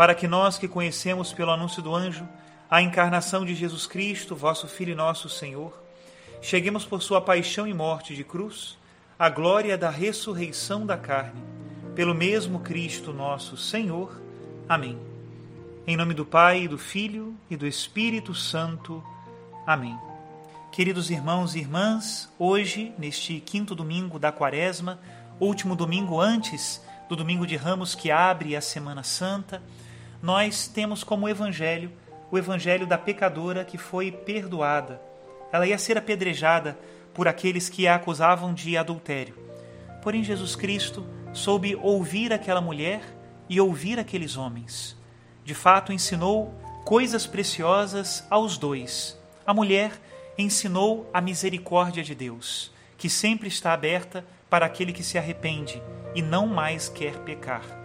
para que nós que conhecemos pelo anúncio do anjo a encarnação de Jesus Cristo, vosso Filho e nosso Senhor, cheguemos por sua paixão e morte de cruz à glória da ressurreição da carne, pelo mesmo Cristo nosso Senhor. Amém. Em nome do Pai, do Filho e do Espírito Santo. Amém. Queridos irmãos e irmãs, hoje, neste quinto domingo da Quaresma, último domingo antes do domingo de Ramos que abre a Semana Santa, nós temos como evangelho o evangelho da pecadora que foi perdoada. Ela ia ser apedrejada por aqueles que a acusavam de adultério. Porém, Jesus Cristo soube ouvir aquela mulher e ouvir aqueles homens. De fato, ensinou coisas preciosas aos dois. A mulher ensinou a misericórdia de Deus, que sempre está aberta para aquele que se arrepende e não mais quer pecar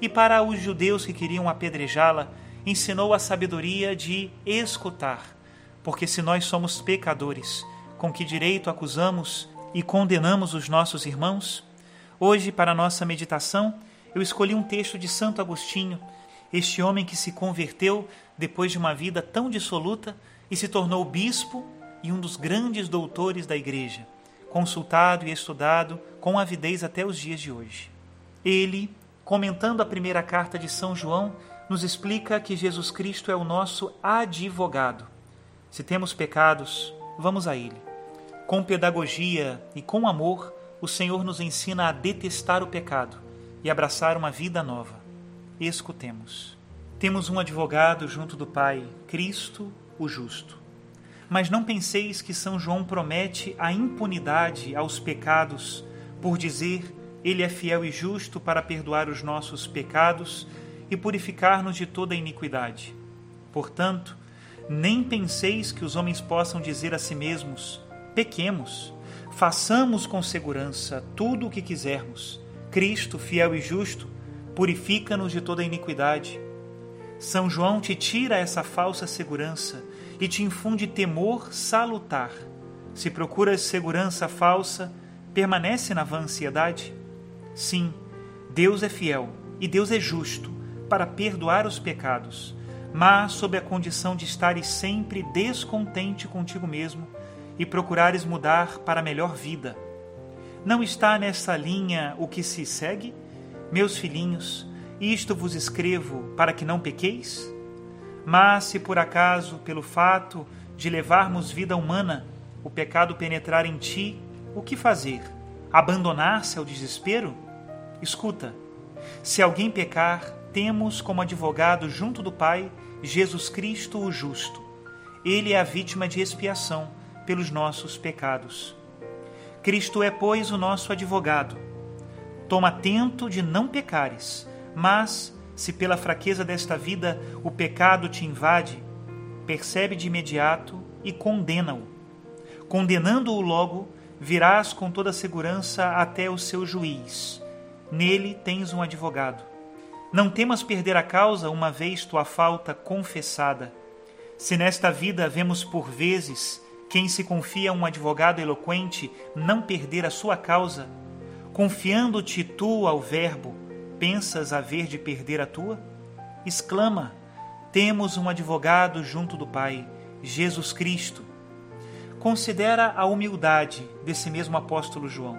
e para os judeus que queriam apedrejá-la, ensinou a sabedoria de escutar. Porque se nós somos pecadores, com que direito acusamos e condenamos os nossos irmãos? Hoje, para nossa meditação, eu escolhi um texto de Santo Agostinho, este homem que se converteu depois de uma vida tão dissoluta e se tornou bispo e um dos grandes doutores da Igreja, consultado e estudado com avidez até os dias de hoje. Ele comentando a primeira carta de São João, nos explica que Jesus Cristo é o nosso advogado. Se temos pecados, vamos a Ele. Com pedagogia e com amor, o Senhor nos ensina a detestar o pecado e abraçar uma vida nova. Escutemos. Temos um advogado junto do Pai, Cristo, o justo. Mas não penseis que São João promete a impunidade aos pecados por dizer ele é fiel e justo para perdoar os nossos pecados e purificar-nos de toda iniquidade. Portanto, nem penseis que os homens possam dizer a si mesmos: pequemos, façamos com segurança tudo o que quisermos. Cristo, fiel e justo, purifica-nos de toda iniquidade. São João te tira essa falsa segurança e te infunde temor salutar. Se procuras segurança falsa, permanece na vã ansiedade. Sim, Deus é fiel e Deus é justo para perdoar os pecados, mas sob a condição de estares sempre descontente contigo mesmo e procurares mudar para melhor vida. Não está nessa linha o que se segue? Meus filhinhos, isto vos escrevo para que não pequeis? Mas se por acaso, pelo fato de levarmos vida humana, o pecado penetrar em ti, o que fazer? Abandonar-se ao desespero? Escuta, se alguém pecar, temos como advogado junto do Pai Jesus Cristo o justo. Ele é a vítima de expiação pelos nossos pecados. Cristo é, pois, o nosso advogado. Toma atento de não pecares, mas, se pela fraqueza desta vida o pecado te invade, percebe de imediato e condena-o. Condenando-o logo, virás com toda segurança até o seu juiz Nele tens um advogado. Não temas perder a causa uma vez tua falta confessada. Se nesta vida vemos por vezes quem se confia a um advogado eloquente não perder a sua causa, confiando-te tu ao Verbo, pensas haver de perder a tua? Exclama: Temos um advogado junto do Pai, Jesus Cristo. Considera a humildade desse mesmo apóstolo João.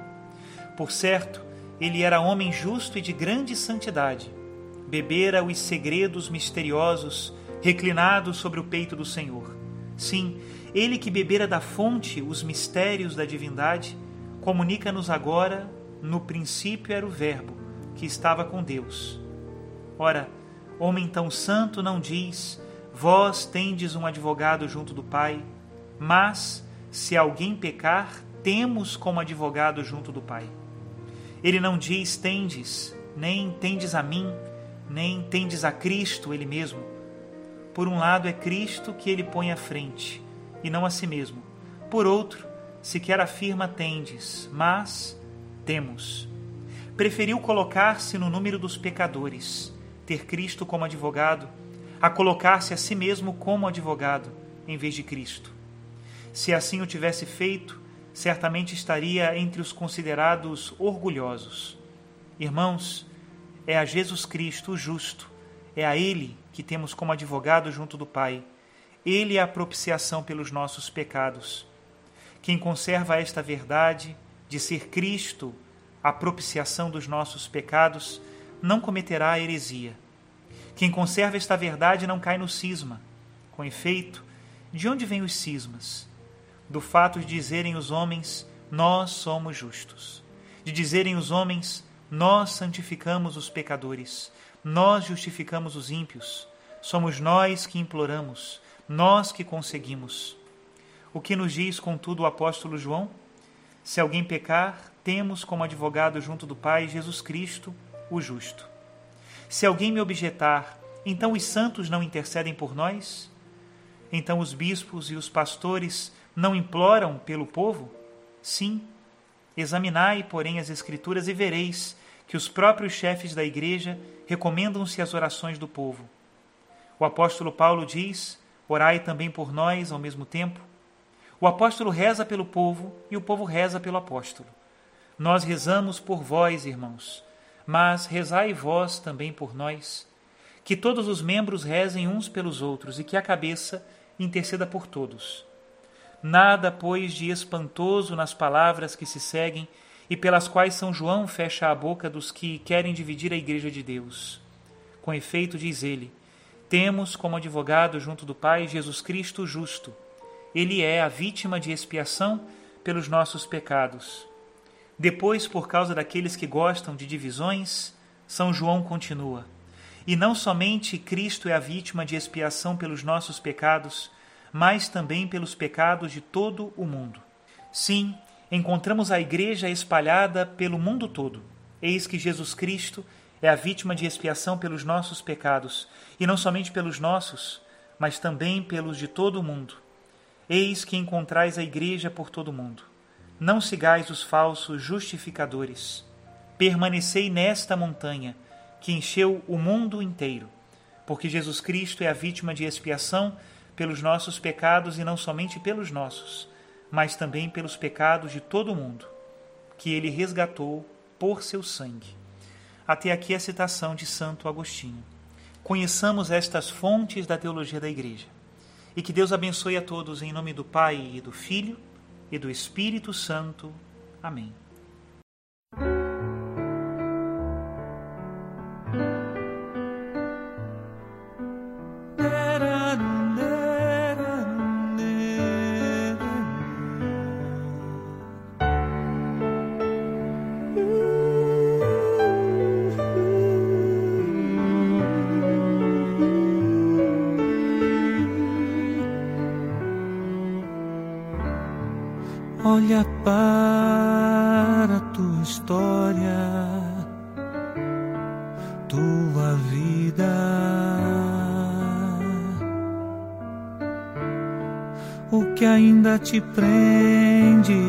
Por certo, ele era homem justo e de grande santidade. Bebera os segredos misteriosos reclinados sobre o peito do Senhor. Sim, ele que bebera da fonte os mistérios da divindade, comunica-nos agora: no princípio era o Verbo, que estava com Deus. Ora, homem tão santo não diz: Vós tendes um advogado junto do Pai, mas, se alguém pecar, temos como advogado junto do Pai. Ele não diz: Tendes, nem tendes a mim, nem tendes a Cristo, ele mesmo. Por um lado, é Cristo que ele põe à frente, e não a si mesmo. Por outro, sequer afirma tendes, mas temos. Preferiu colocar-se no número dos pecadores, ter Cristo como advogado, a colocar-se a si mesmo como advogado, em vez de Cristo. Se assim o tivesse feito, certamente estaria entre os considerados orgulhosos. Irmãos, é a Jesus Cristo, o justo, é a Ele que temos como advogado junto do Pai. Ele é a propiciação pelos nossos pecados. Quem conserva esta verdade de ser Cristo a propiciação dos nossos pecados não cometerá heresia. Quem conserva esta verdade não cai no cisma. Com efeito, de onde vêm os cismas? Do fato de dizerem os homens, nós somos justos. De dizerem os homens, nós santificamos os pecadores. Nós justificamos os ímpios. Somos nós que imploramos, nós que conseguimos. O que nos diz, contudo, o apóstolo João? Se alguém pecar, temos como advogado junto do Pai Jesus Cristo, o justo. Se alguém me objetar, então os santos não intercedem por nós? Então os bispos e os pastores não imploram pelo povo? Sim. Examinai, porém, as Escrituras e vereis que os próprios chefes da igreja recomendam-se às orações do povo. O apóstolo Paulo diz: Orai também por nós ao mesmo tempo. O apóstolo reza pelo povo e o povo reza pelo apóstolo. Nós rezamos por vós, irmãos, mas rezai vós também por nós. Que todos os membros rezem uns pelos outros e que a cabeça interceda por todos. Nada, pois, de espantoso nas palavras que se seguem e pelas quais São João fecha a boca dos que querem dividir a Igreja de Deus. Com efeito, diz ele: temos como advogado junto do Pai Jesus Cristo justo. Ele é a vítima de expiação pelos nossos pecados. Depois, por causa daqueles que gostam de divisões, São João continua: E não somente Cristo é a vítima de expiação pelos nossos pecados, mas também pelos pecados de todo o mundo. Sim, encontramos a Igreja espalhada pelo mundo todo. Eis que Jesus Cristo é a vítima de expiação pelos nossos pecados, e não somente pelos nossos, mas também pelos de todo o mundo. Eis que encontrais a Igreja por todo o mundo. Não sigais os falsos justificadores. Permanecei nesta montanha, que encheu o mundo inteiro, porque Jesus Cristo é a vítima de expiação pelos nossos pecados e não somente pelos nossos, mas também pelos pecados de todo o mundo, que ele resgatou por seu sangue. Até aqui a citação de Santo Agostinho. Conheçamos estas fontes da teologia da Igreja. E que Deus abençoe a todos em nome do Pai e do Filho e do Espírito Santo. Amém. Olha para a tua história, tua vida. O que ainda te prende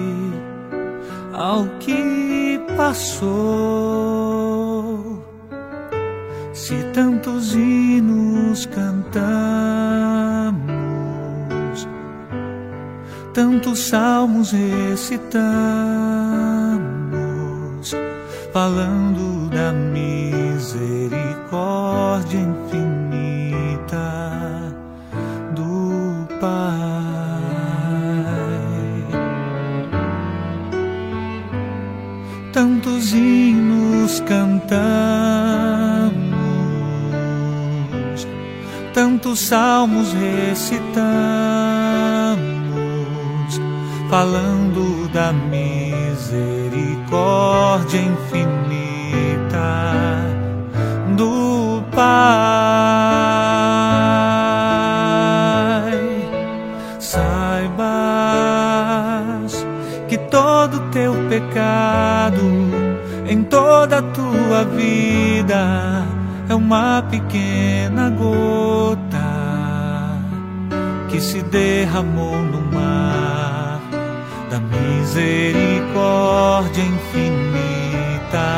ao que passou? Se tantos hinos cantamos tantos salmos recitamos, falando da misericórdia infinita do Pai. Tantos hinos cantamos, tantos salmos recitamos falando da misericórdia infinita do Pai. Saibas que todo teu pecado em toda a tua vida é uma pequena gota que se derramou no mar da misericórdia infinita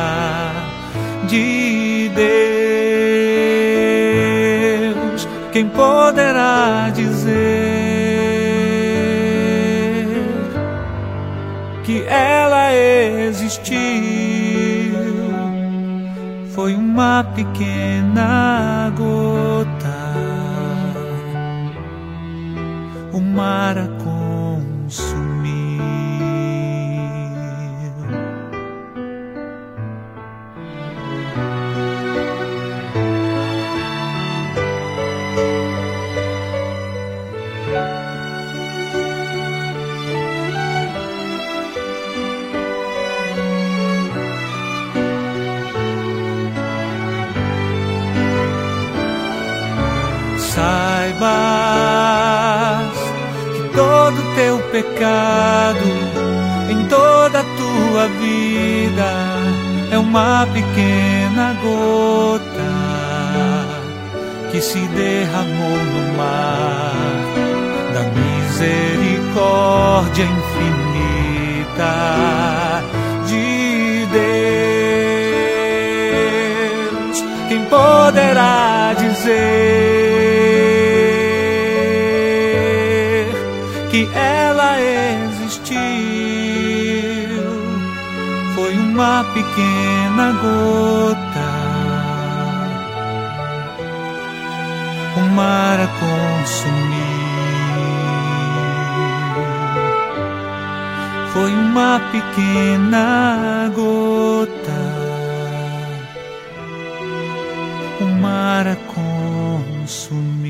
de Deus. Quem poderá dizer que ela existiu? Foi uma pequena gota, o mar pecado em toda a tua vida é uma pequena gota que se derramou no mar da misericórdia infinita de Deus. Quem poderá dizer? Pequena gota, o mar a consumir. Foi uma pequena gota, o mar a consumir.